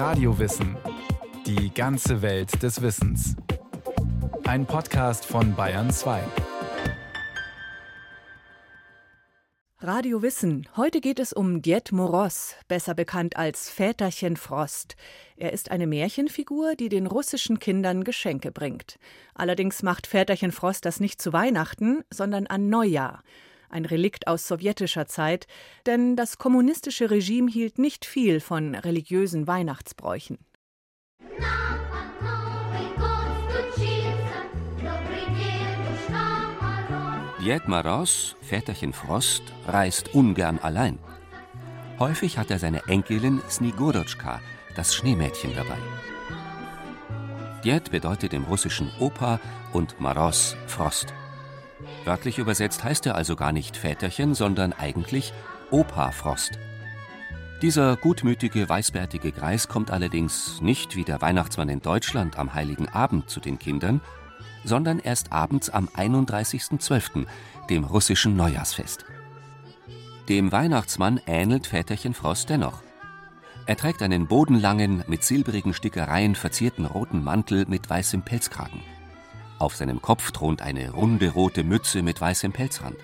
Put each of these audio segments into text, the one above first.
Radiowissen. Die ganze Welt des Wissens. Ein Podcast von Bayern 2. Radio Wissen. Heute geht es um Diet Moroz, besser bekannt als Väterchen Frost. Er ist eine Märchenfigur, die den russischen Kindern Geschenke bringt. Allerdings macht Väterchen Frost das nicht zu Weihnachten, sondern an Neujahr. Ein Relikt aus sowjetischer Zeit, denn das kommunistische Regime hielt nicht viel von religiösen Weihnachtsbräuchen. Diet Maros, Väterchen Frost, reist ungern allein. Häufig hat er seine Enkelin Snigurotschka, das Schneemädchen, dabei. Diet bedeutet im Russischen Opa und Maros Frost. Wörtlich übersetzt heißt er also gar nicht Väterchen, sondern eigentlich Opa Frost. Dieser gutmütige, weißbärtige Greis kommt allerdings nicht wie der Weihnachtsmann in Deutschland am heiligen Abend zu den Kindern, sondern erst abends am 31.12., dem russischen Neujahrsfest. Dem Weihnachtsmann ähnelt Väterchen Frost dennoch. Er trägt einen bodenlangen, mit silbrigen Stickereien verzierten roten Mantel mit weißem Pelzkragen. Auf seinem Kopf thront eine runde rote Mütze mit weißem Pelzrand.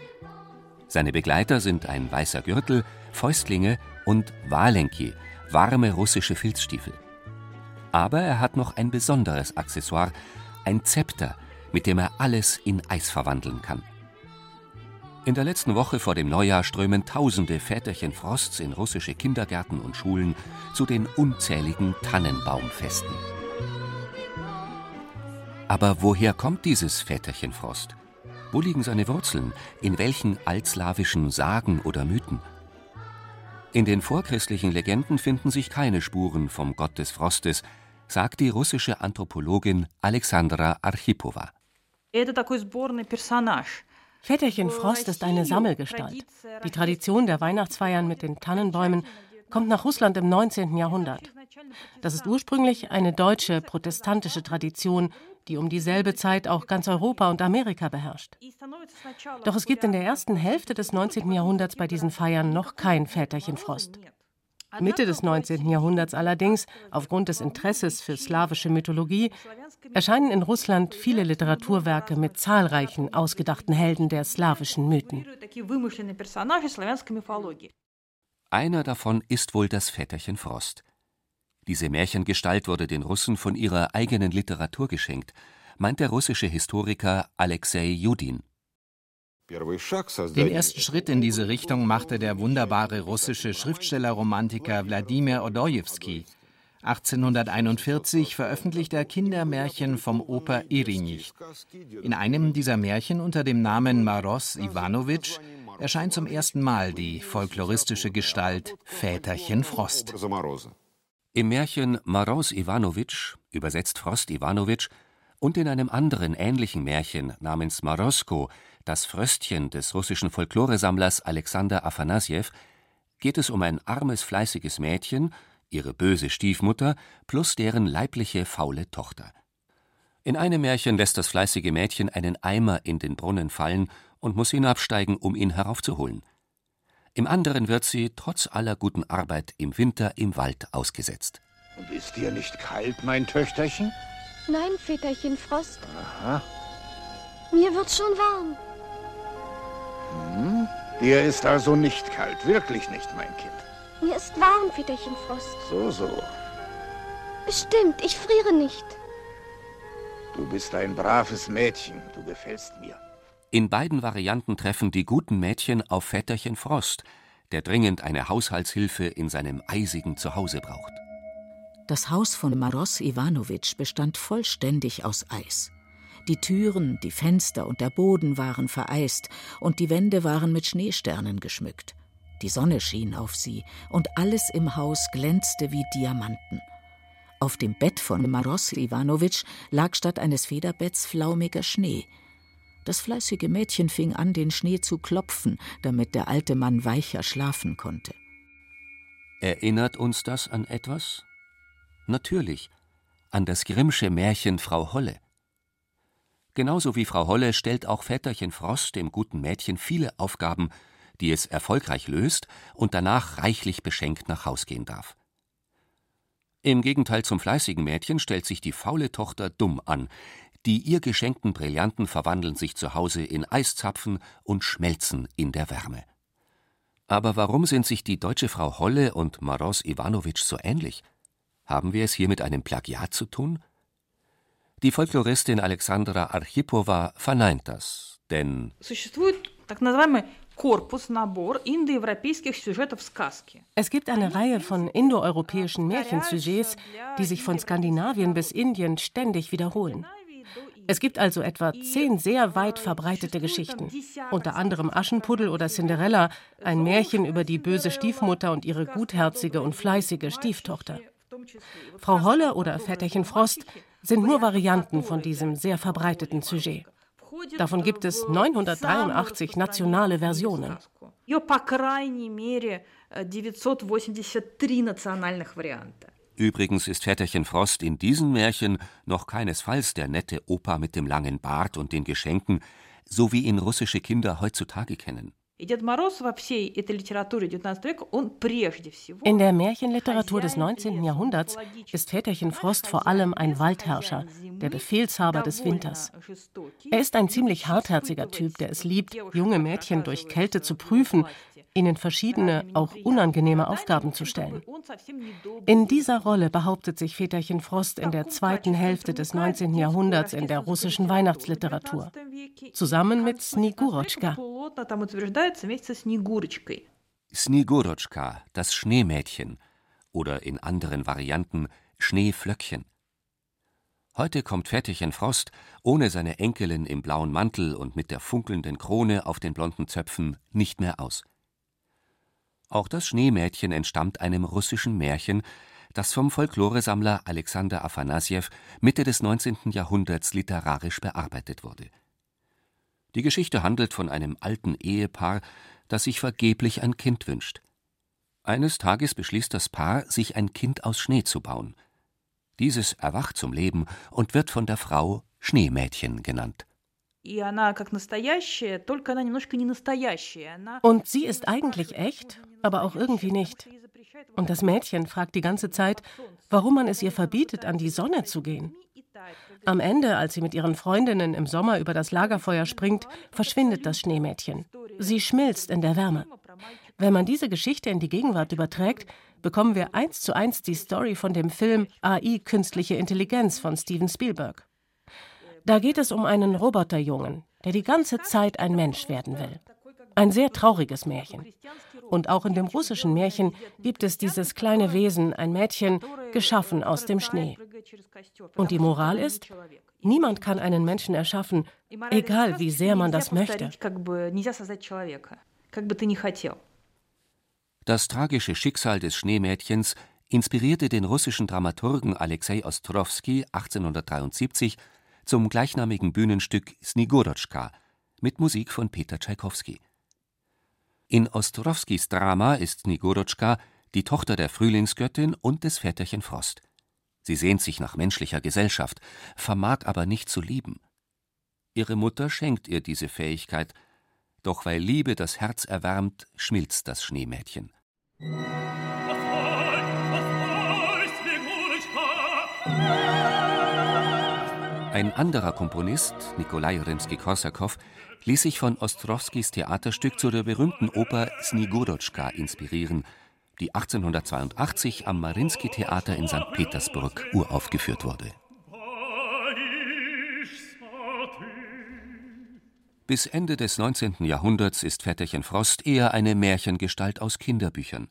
Seine Begleiter sind ein weißer Gürtel, Fäustlinge und Walenki, warme russische Filzstiefel. Aber er hat noch ein besonderes Accessoire, ein Zepter, mit dem er alles in Eis verwandeln kann. In der letzten Woche vor dem Neujahr strömen tausende Väterchen Frosts in russische Kindergärten und Schulen zu den unzähligen Tannenbaumfesten. Aber woher kommt dieses Väterchen Frost? Wo liegen seine Wurzeln? In welchen altslawischen Sagen oder Mythen? In den vorchristlichen Legenden finden sich keine Spuren vom Gott des Frostes, sagt die russische Anthropologin Alexandra Archipowa. Väterchen Frost ist eine Sammelgestalt. Die Tradition der Weihnachtsfeiern mit den Tannenbäumen kommt nach Russland im 19. Jahrhundert. Das ist ursprünglich eine deutsche protestantische Tradition, die um dieselbe Zeit auch ganz Europa und Amerika beherrscht. Doch es gibt in der ersten Hälfte des 19. Jahrhunderts bei diesen Feiern noch kein Väterchen Frost. Mitte des 19. Jahrhunderts allerdings, aufgrund des Interesses für slawische Mythologie, erscheinen in Russland viele Literaturwerke mit zahlreichen ausgedachten Helden der slawischen Mythen. Einer davon ist wohl das Väterchen Frost. Diese Märchengestalt wurde den Russen von ihrer eigenen Literatur geschenkt, meint der russische Historiker Alexei Judin. Den ersten Schritt in diese Richtung machte der wunderbare russische Schriftsteller-Romantiker Wladimir Odojewski. 1841 veröffentlicht er Kindermärchen vom Oper Irinich. In einem dieser Märchen unter dem Namen Maros Iwanowitsch erscheint zum ersten Mal die folkloristische Gestalt Väterchen Frost. Im Märchen Maros Iwanowitsch, übersetzt Frost Iwanowitsch, und in einem anderen ähnlichen Märchen namens Marosko, das Fröstchen des russischen Folkloresammlers Alexander Afanasjew, geht es um ein armes, fleißiges Mädchen, ihre böse Stiefmutter plus deren leibliche, faule Tochter. In einem Märchen lässt das fleißige Mädchen einen Eimer in den Brunnen fallen und muss hinabsteigen, um ihn heraufzuholen. Im anderen wird sie, trotz aller guten Arbeit, im Winter im Wald ausgesetzt. Und ist dir nicht kalt, mein Töchterchen? Nein, Väterchen Frost. Aha. Mir wird's schon warm. Hm? Dir ist also nicht kalt, wirklich nicht, mein Kind. Mir ist warm, Väterchen Frost. So, so. Bestimmt, ich friere nicht. Du bist ein braves Mädchen, du gefällst mir. In beiden Varianten treffen die guten Mädchen auf Väterchen Frost, der dringend eine Haushaltshilfe in seinem eisigen Zuhause braucht. Das Haus von Maros Iwanowitsch bestand vollständig aus Eis. Die Türen, die Fenster und der Boden waren vereist, und die Wände waren mit Schneesternen geschmückt. Die Sonne schien auf sie, und alles im Haus glänzte wie Diamanten. Auf dem Bett von Maros Iwanowitsch lag statt eines Federbetts flaumiger Schnee. Das fleißige Mädchen fing an, den Schnee zu klopfen, damit der alte Mann weicher schlafen konnte. Erinnert uns das an etwas? Natürlich, an das Grimmsche Märchen Frau Holle. Genauso wie Frau Holle stellt auch Väterchen Frost dem guten Mädchen viele Aufgaben, die es erfolgreich löst und danach reichlich beschenkt nach Haus gehen darf. Im Gegenteil zum fleißigen Mädchen stellt sich die faule Tochter dumm an. Die ihr geschenkten Brillanten verwandeln sich zu Hause in Eiszapfen und schmelzen in der Wärme. Aber warum sind sich die deutsche Frau Holle und Maros Iwanowitsch so ähnlich? Haben wir es hier mit einem Plagiat zu tun? Die Folkloristin Alexandra Archipowa verneint das, denn es gibt eine Reihe von indoeuropäischen Märchensujets, die sich von Skandinavien bis Indien ständig wiederholen. Es gibt also etwa zehn sehr weit verbreitete Geschichten, unter anderem Aschenpuddel oder Cinderella, ein Märchen über die böse Stiefmutter und ihre gutherzige und fleißige Stieftochter. Frau Holle oder Väterchen Frost sind nur Varianten von diesem sehr verbreiteten Sujet. Davon gibt es 983 nationale Versionen. Übrigens ist Väterchen Frost in diesen Märchen noch keinesfalls der nette Opa mit dem langen Bart und den Geschenken, so wie ihn russische Kinder heutzutage kennen. In der Märchenliteratur des 19. Jahrhunderts ist Väterchen Frost vor allem ein Waldherrscher, der Befehlshaber des Winters. Er ist ein ziemlich hartherziger Typ, der es liebt, junge Mädchen durch Kälte zu prüfen, ihnen verschiedene, auch unangenehme Aufgaben zu stellen. In dieser Rolle behauptet sich Väterchen Frost in der zweiten Hälfte des 19. Jahrhunderts in der russischen Weihnachtsliteratur, zusammen mit Snigurotschka. Snigurotschka, das Schneemädchen oder in anderen Varianten Schneeflöckchen. Heute kommt Väterchen Frost ohne seine Enkelin im blauen Mantel und mit der funkelnden Krone auf den blonden Zöpfen nicht mehr aus. Auch das Schneemädchen entstammt einem russischen Märchen, das vom Folkloresammler Alexander Afanasjew Mitte des 19. Jahrhunderts literarisch bearbeitet wurde. Die Geschichte handelt von einem alten Ehepaar, das sich vergeblich ein Kind wünscht. Eines Tages beschließt das Paar, sich ein Kind aus Schnee zu bauen. Dieses erwacht zum Leben und wird von der Frau Schneemädchen genannt. Und sie ist eigentlich echt, aber auch irgendwie nicht. Und das Mädchen fragt die ganze Zeit, warum man es ihr verbietet, an die Sonne zu gehen. Am Ende, als sie mit ihren Freundinnen im Sommer über das Lagerfeuer springt, verschwindet das Schneemädchen. Sie schmilzt in der Wärme. Wenn man diese Geschichte in die Gegenwart überträgt, bekommen wir eins zu eins die Story von dem Film AI Künstliche Intelligenz von Steven Spielberg. Da geht es um einen Roboterjungen, der die ganze Zeit ein Mensch werden will. Ein sehr trauriges Märchen. Und auch in dem russischen Märchen gibt es dieses kleine Wesen, ein Mädchen, geschaffen aus dem Schnee. Und die Moral ist, niemand kann einen Menschen erschaffen, egal wie sehr man das möchte. Das tragische Schicksal des Schneemädchens inspirierte den russischen Dramaturgen Alexei Ostrowski 1873 zum gleichnamigen Bühnenstück Snigurotschka mit Musik von Peter Tschaikowski. In Ostrowskis Drama ist Snigurotschka die Tochter der Frühlingsgöttin und des Väterchen Frost. Sie sehnt sich nach menschlicher Gesellschaft, vermag aber nicht zu lieben. Ihre Mutter schenkt ihr diese Fähigkeit, doch weil Liebe das Herz erwärmt, schmilzt das Schneemädchen. Ein anderer Komponist, Nikolai Rimski-Korsakow, ließ sich von Ostrowskis Theaterstück zu der berühmten Oper Snigurotschka inspirieren, die 1882 am Marinsky-Theater in St. Petersburg uraufgeführt wurde. Bis Ende des 19. Jahrhunderts ist Vetterchen Frost eher eine Märchengestalt aus Kinderbüchern.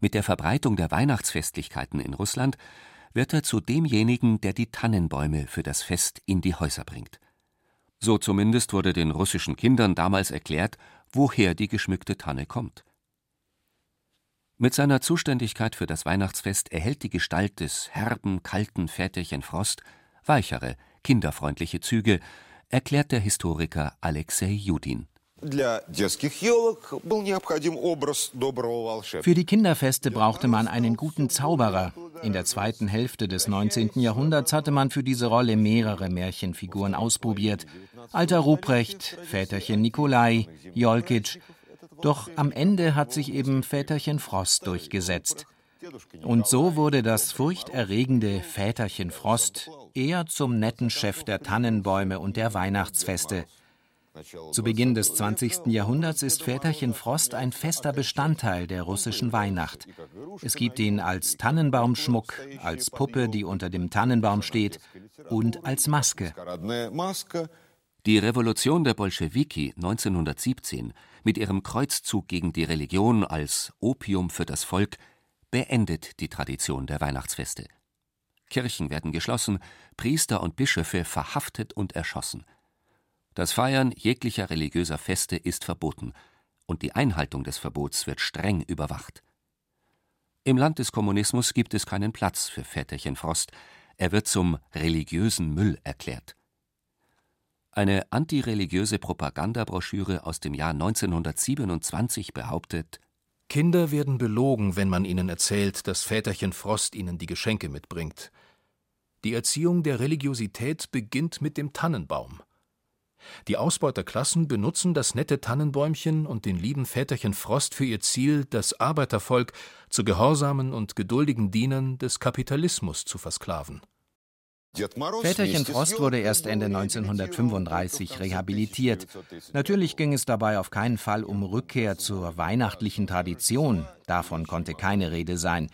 Mit der Verbreitung der Weihnachtsfestlichkeiten in Russland wird er zu demjenigen, der die Tannenbäume für das Fest in die Häuser bringt. So zumindest wurde den russischen Kindern damals erklärt, woher die geschmückte Tanne kommt. Mit seiner Zuständigkeit für das Weihnachtsfest erhält die Gestalt des herben, kalten Väterchen Frost weichere, kinderfreundliche Züge, erklärt der Historiker Alexei Judin. Für die Kinderfeste brauchte man einen guten Zauberer. In der zweiten Hälfte des 19. Jahrhunderts hatte man für diese Rolle mehrere Märchenfiguren ausprobiert. Alter Ruprecht, Väterchen Nikolai, Jolkitsch. Doch am Ende hat sich eben Väterchen Frost durchgesetzt. Und so wurde das furchterregende Väterchen Frost eher zum netten Chef der Tannenbäume und der Weihnachtsfeste. Zu Beginn des 20. Jahrhunderts ist Väterchen Frost ein fester Bestandteil der russischen Weihnacht. Es gibt ihn als Tannenbaumschmuck, als Puppe, die unter dem Tannenbaum steht, und als Maske. Die Revolution der Bolschewiki 1917 mit ihrem Kreuzzug gegen die Religion als Opium für das Volk beendet die Tradition der Weihnachtsfeste. Kirchen werden geschlossen, Priester und Bischöfe verhaftet und erschossen. Das Feiern jeglicher religiöser Feste ist verboten, und die Einhaltung des Verbots wird streng überwacht. Im Land des Kommunismus gibt es keinen Platz für Väterchen Frost, er wird zum religiösen Müll erklärt. Eine antireligiöse Propagandabroschüre aus dem Jahr 1927 behauptet Kinder werden belogen, wenn man ihnen erzählt, dass Väterchen Frost ihnen die Geschenke mitbringt. Die Erziehung der Religiosität beginnt mit dem Tannenbaum. Die Ausbeuterklassen benutzen das nette Tannenbäumchen und den lieben Väterchen Frost für ihr Ziel, das Arbeitervolk zu gehorsamen und geduldigen Dienern des Kapitalismus zu versklaven. Väterchen Frost wurde erst Ende 1935 rehabilitiert. Natürlich ging es dabei auf keinen Fall um Rückkehr zur weihnachtlichen Tradition, davon konnte keine Rede sein.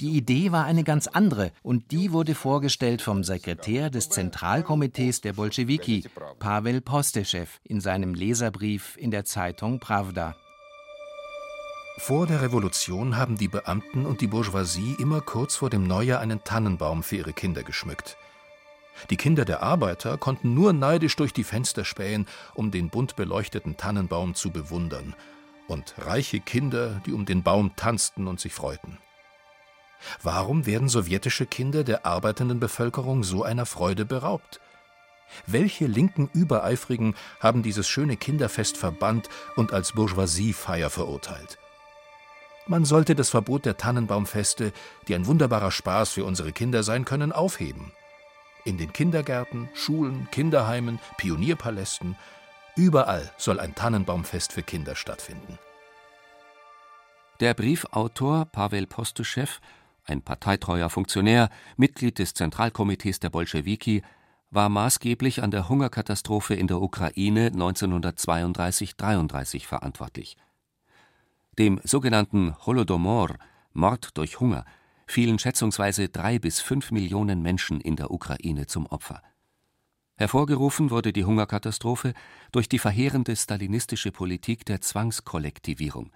Die Idee war eine ganz andere und die wurde vorgestellt vom Sekretär des Zentralkomitees der Bolschewiki, Pavel Posteschew, in seinem Leserbrief in der Zeitung Pravda. Vor der Revolution haben die Beamten und die Bourgeoisie immer kurz vor dem Neujahr einen Tannenbaum für ihre Kinder geschmückt. Die Kinder der Arbeiter konnten nur neidisch durch die Fenster spähen, um den bunt beleuchteten Tannenbaum zu bewundern, und reiche Kinder, die um den Baum tanzten und sich freuten. Warum werden sowjetische Kinder der arbeitenden Bevölkerung so einer Freude beraubt? Welche linken Übereifrigen haben dieses schöne Kinderfest verbannt und als Bourgeoisiefeier verurteilt? Man sollte das Verbot der Tannenbaumfeste, die ein wunderbarer Spaß für unsere Kinder sein können, aufheben. In den Kindergärten, Schulen, Kinderheimen, Pionierpalästen, überall soll ein Tannenbaumfest für Kinder stattfinden. Der Briefautor Pavel Postuschew, ein parteitreuer Funktionär, Mitglied des Zentralkomitees der Bolschewiki, war maßgeblich an der Hungerkatastrophe in der Ukraine 1932-33 verantwortlich. Dem sogenannten Holodomor, Mord durch Hunger, fielen schätzungsweise drei bis fünf Millionen Menschen in der Ukraine zum Opfer. Hervorgerufen wurde die Hungerkatastrophe durch die verheerende stalinistische Politik der Zwangskollektivierung.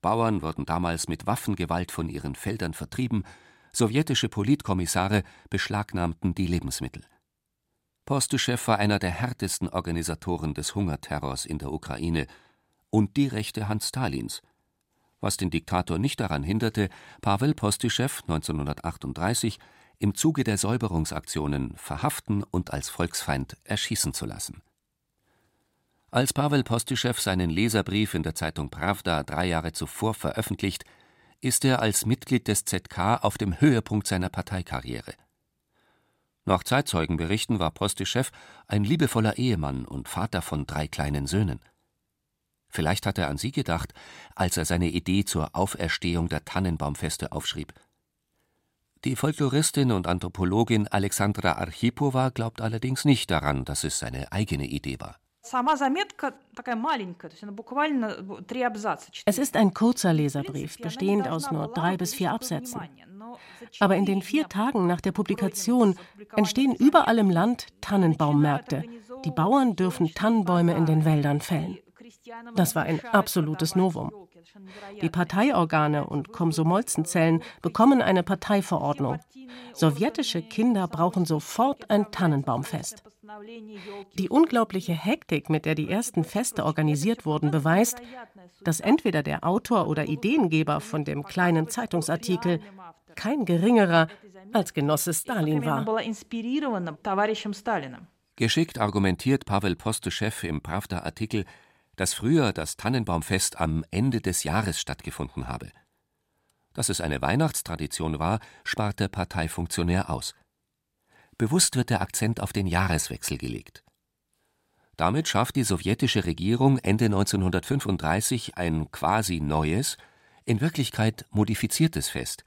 Bauern wurden damals mit Waffengewalt von ihren Feldern vertrieben, sowjetische Politkommissare beschlagnahmten die Lebensmittel. Postuschew war einer der härtesten Organisatoren des Hungerterrors in der Ukraine und die rechte Hand Stalins – was den Diktator nicht daran hinderte, Pawel Postyschew 1938 im Zuge der Säuberungsaktionen verhaften und als Volksfeind erschießen zu lassen. Als Pawel Postyschew seinen Leserbrief in der Zeitung Pravda drei Jahre zuvor veröffentlicht, ist er als Mitglied des ZK auf dem Höhepunkt seiner Parteikarriere. Nach Zeitzeugenberichten war Postyschew ein liebevoller Ehemann und Vater von drei kleinen Söhnen. Vielleicht hat er an sie gedacht, als er seine Idee zur Auferstehung der Tannenbaumfeste aufschrieb. Die Folkloristin und Anthropologin Alexandra Archipova glaubt allerdings nicht daran, dass es seine eigene Idee war. Es ist ein kurzer Leserbrief, bestehend aus nur drei bis vier Absätzen. Aber in den vier Tagen nach der Publikation entstehen überall im Land Tannenbaummärkte. Die Bauern dürfen Tannenbäume in den Wäldern fällen. Das war ein absolutes Novum. Die Parteiorgane und Komsomolzenzellen bekommen eine Parteiverordnung. Sowjetische Kinder brauchen sofort ein Tannenbaumfest. Die unglaubliche Hektik, mit der die ersten Feste organisiert wurden, beweist, dass entweder der Autor oder Ideengeber von dem kleinen Zeitungsartikel kein geringerer als Genosse Stalin war. Geschickt argumentiert Pavel Postuschew im Pravda-Artikel, dass früher das Tannenbaumfest am Ende des Jahres stattgefunden habe. Dass es eine Weihnachtstradition war, spart der Parteifunktionär aus. Bewusst wird der Akzent auf den Jahreswechsel gelegt. Damit schafft die sowjetische Regierung Ende 1935 ein quasi neues, in Wirklichkeit modifiziertes Fest,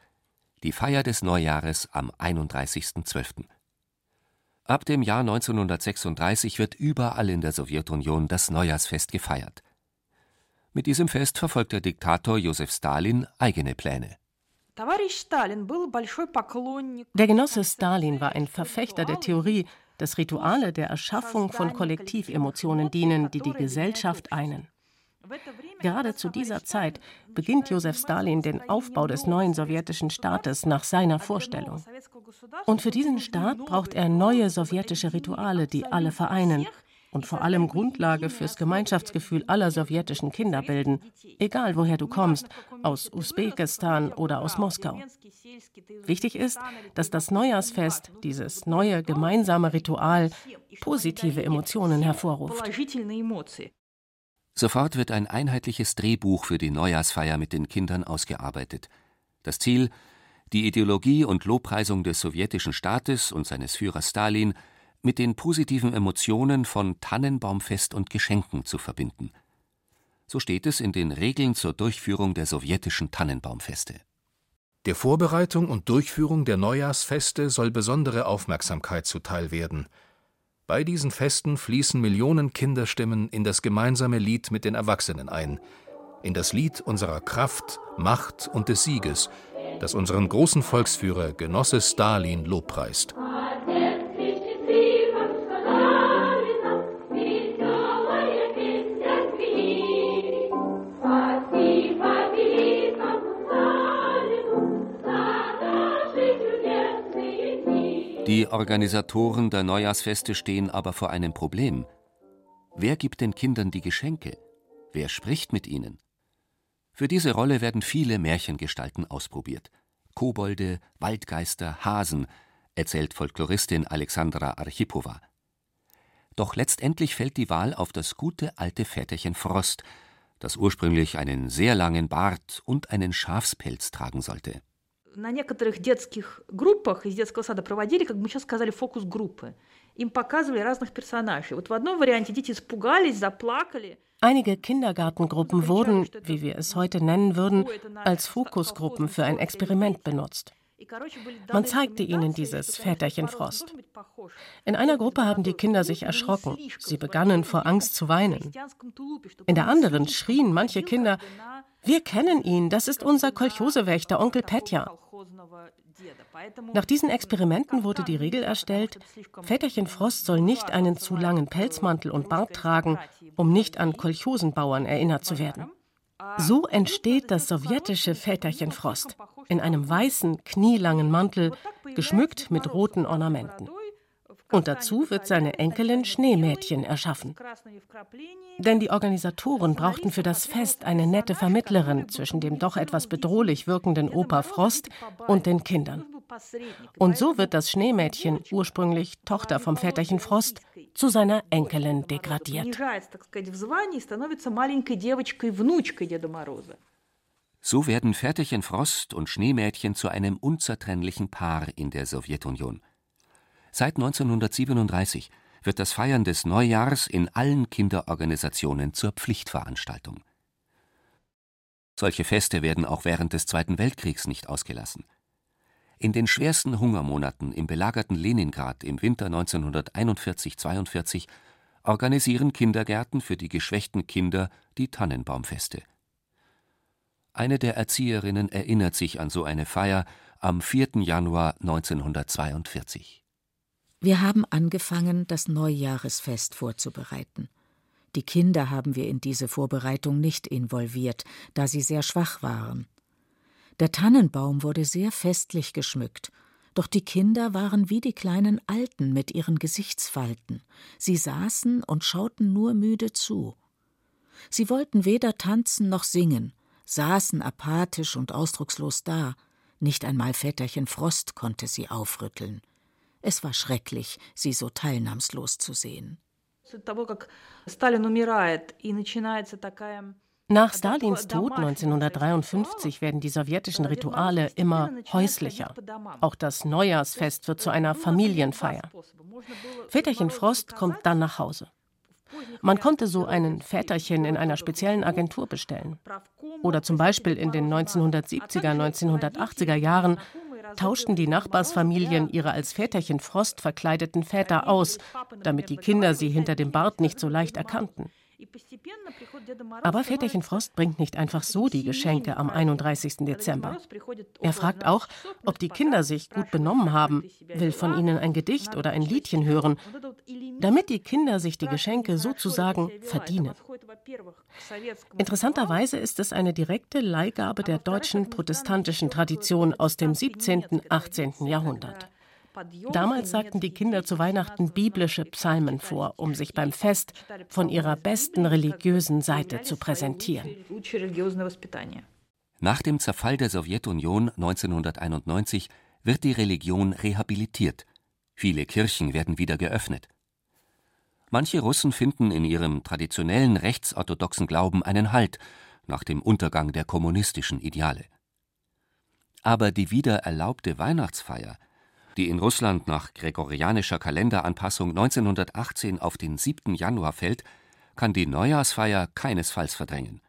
die Feier des Neujahres am 31.12. Ab dem Jahr 1936 wird überall in der Sowjetunion das Neujahrsfest gefeiert. Mit diesem Fest verfolgt der Diktator Josef Stalin eigene Pläne. Der Genosse Stalin war ein Verfechter der Theorie, dass Rituale der Erschaffung von Kollektivemotionen dienen, die die Gesellschaft einen. Gerade zu dieser Zeit beginnt Josef Stalin den Aufbau des neuen sowjetischen Staates nach seiner Vorstellung. Und für diesen Staat braucht er neue sowjetische Rituale, die alle vereinen und vor allem Grundlage fürs Gemeinschaftsgefühl aller sowjetischen Kinder bilden, egal woher du kommst, aus Usbekistan oder aus Moskau. Wichtig ist, dass das Neujahrsfest, dieses neue gemeinsame Ritual, positive Emotionen hervorruft. Sofort wird ein einheitliches Drehbuch für die Neujahrsfeier mit den Kindern ausgearbeitet. Das Ziel, die Ideologie und Lobpreisung des sowjetischen Staates und seines Führers Stalin mit den positiven Emotionen von Tannenbaumfest und Geschenken zu verbinden. So steht es in den Regeln zur Durchführung der sowjetischen Tannenbaumfeste. Der Vorbereitung und Durchführung der Neujahrsfeste soll besondere Aufmerksamkeit zuteil werden. Bei diesen Festen fließen Millionen Kinderstimmen in das gemeinsame Lied mit den Erwachsenen ein, in das Lied unserer Kraft, Macht und des Sieges, das unseren großen Volksführer Genosse Stalin lobpreist. Die Organisatoren der Neujahrsfeste stehen aber vor einem Problem. Wer gibt den Kindern die Geschenke? Wer spricht mit ihnen? Für diese Rolle werden viele Märchengestalten ausprobiert. Kobolde, Waldgeister, Hasen, erzählt Folkloristin Alexandra Archipowa. Doch letztendlich fällt die Wahl auf das gute alte Väterchen Frost, das ursprünglich einen sehr langen Bart und einen Schafspelz tragen sollte на некоторых детских группах из детского сада проводили, как мы сейчас сказали, фокус-группы. Им показывали разных персонажей. Вот в одном варианте дети испугались, заплакали. Einige Kindergartengruppen wurden, wie wir es heute nennen würden, als Fokusgruppen für ein Experiment benutzt. Man zeigte ihnen dieses Väterchen Frost. In einer Gruppe haben die Kinder sich erschrocken. Sie begannen vor Angst zu weinen. In der anderen schrien manche Kinder, wir kennen ihn, das ist unser Kolchosewächter, Onkel Petja. Nach diesen Experimenten wurde die Regel erstellt, Väterchen Frost soll nicht einen zu langen Pelzmantel und Bart tragen, um nicht an Kolchosenbauern erinnert zu werden. So entsteht das sowjetische Väterchen Frost in einem weißen, knielangen Mantel, geschmückt mit roten Ornamenten. Und dazu wird seine Enkelin Schneemädchen erschaffen. Denn die Organisatoren brauchten für das Fest eine nette Vermittlerin zwischen dem doch etwas bedrohlich wirkenden Opa Frost und den Kindern. Und so wird das Schneemädchen, ursprünglich Tochter vom Väterchen Frost, zu seiner Enkelin degradiert. So werden Väterchen Frost und Schneemädchen zu einem unzertrennlichen Paar in der Sowjetunion. Seit 1937 wird das Feiern des Neujahrs in allen Kinderorganisationen zur Pflichtveranstaltung. Solche Feste werden auch während des Zweiten Weltkriegs nicht ausgelassen. In den schwersten Hungermonaten im belagerten Leningrad im Winter 1941-42 organisieren Kindergärten für die geschwächten Kinder die Tannenbaumfeste. Eine der Erzieherinnen erinnert sich an so eine Feier am 4. Januar 1942. Wir haben angefangen, das Neujahresfest vorzubereiten. Die Kinder haben wir in diese Vorbereitung nicht involviert, da sie sehr schwach waren. Der Tannenbaum wurde sehr festlich geschmückt, doch die Kinder waren wie die kleinen Alten mit ihren Gesichtsfalten. Sie saßen und schauten nur müde zu. Sie wollten weder tanzen noch singen, saßen apathisch und ausdruckslos da. Nicht einmal Väterchen Frost konnte sie aufrütteln. Es war schrecklich, sie so teilnahmslos zu sehen. Nach Stalins Tod 1953 werden die sowjetischen Rituale immer häuslicher. Auch das Neujahrsfest wird zu einer Familienfeier. Väterchen Frost kommt dann nach Hause. Man konnte so einen Väterchen in einer speziellen Agentur bestellen. Oder zum Beispiel in den 1970er, 1980er Jahren tauschten die Nachbarsfamilien ihre als Väterchen Frost verkleideten Väter aus, damit die Kinder sie hinter dem Bart nicht so leicht erkannten. Aber Väterchen Frost bringt nicht einfach so die Geschenke am 31. Dezember. Er fragt auch, ob die Kinder sich gut benommen haben, will von ihnen ein Gedicht oder ein Liedchen hören, damit die Kinder sich die Geschenke sozusagen verdienen. Interessanterweise ist es eine direkte Leihgabe der deutschen protestantischen Tradition aus dem 17. und 18. Jahrhundert. Damals sagten die Kinder zu Weihnachten biblische Psalmen vor, um sich beim Fest von ihrer besten religiösen Seite zu präsentieren. Nach dem Zerfall der Sowjetunion 1991 wird die Religion rehabilitiert. Viele Kirchen werden wieder geöffnet. Manche Russen finden in ihrem traditionellen rechtsorthodoxen Glauben einen Halt nach dem Untergang der kommunistischen Ideale. Aber die wieder erlaubte Weihnachtsfeier die in Russland nach gregorianischer Kalenderanpassung 1918 auf den 7. Januar fällt, kann die Neujahrsfeier keinesfalls verdrängen.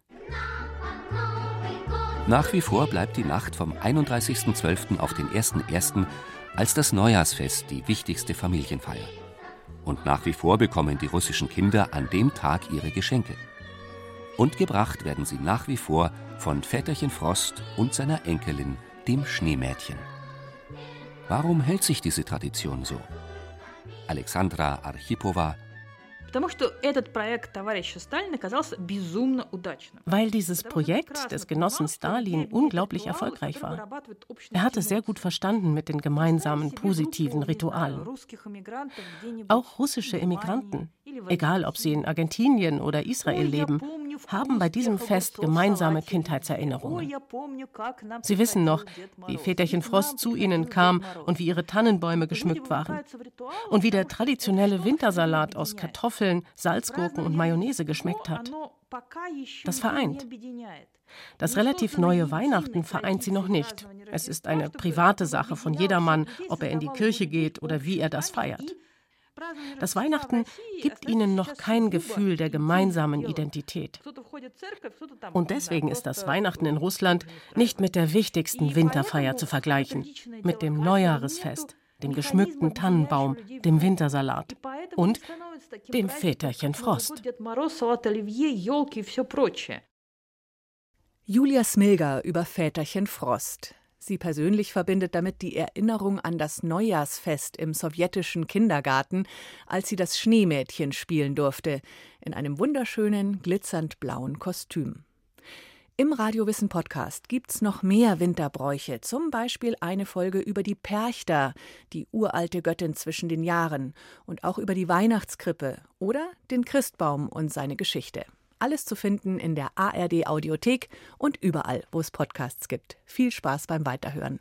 Nach wie vor bleibt die Nacht vom 31.12. auf den 1.1. als das Neujahrsfest die wichtigste Familienfeier. Und nach wie vor bekommen die russischen Kinder an dem Tag ihre Geschenke. Und gebracht werden sie nach wie vor von Väterchen Frost und seiner Enkelin, dem Schneemädchen. Warum hält sich diese Tradition so? Alexandra Archipova weil dieses Projekt des Genossen Stalin unglaublich erfolgreich war. Er hatte sehr gut verstanden mit den gemeinsamen positiven Ritualen. Auch russische Immigranten, egal ob sie in Argentinien oder Israel leben, haben bei diesem Fest gemeinsame Kindheitserinnerungen. Sie wissen noch, wie Väterchen Frost zu ihnen kam und wie ihre Tannenbäume geschmückt waren. Und wie der traditionelle Wintersalat aus Kartoffeln, Salzgurken und Mayonnaise geschmeckt hat. Das vereint. Das relativ neue Weihnachten vereint sie noch nicht. Es ist eine private Sache von jedermann, ob er in die Kirche geht oder wie er das feiert. Das Weihnachten gibt ihnen noch kein Gefühl der gemeinsamen Identität. Und deswegen ist das Weihnachten in Russland nicht mit der wichtigsten Winterfeier zu vergleichen, mit dem Neujahresfest, dem geschmückten Tannenbaum, dem Wintersalat und dem Väterchen Frost. Julia Smilger über Väterchen Frost. Sie persönlich verbindet damit die Erinnerung an das Neujahrsfest im sowjetischen Kindergarten, als sie das Schneemädchen spielen durfte, in einem wunderschönen, glitzernd blauen Kostüm. Im Radiowissen Podcast gibt's noch mehr Winterbräuche, zum Beispiel eine Folge über die Perchter, die uralte Göttin zwischen den Jahren, und auch über die Weihnachtskrippe oder den Christbaum und seine Geschichte. Alles zu finden in der ARD Audiothek und überall, wo es Podcasts gibt. Viel Spaß beim Weiterhören.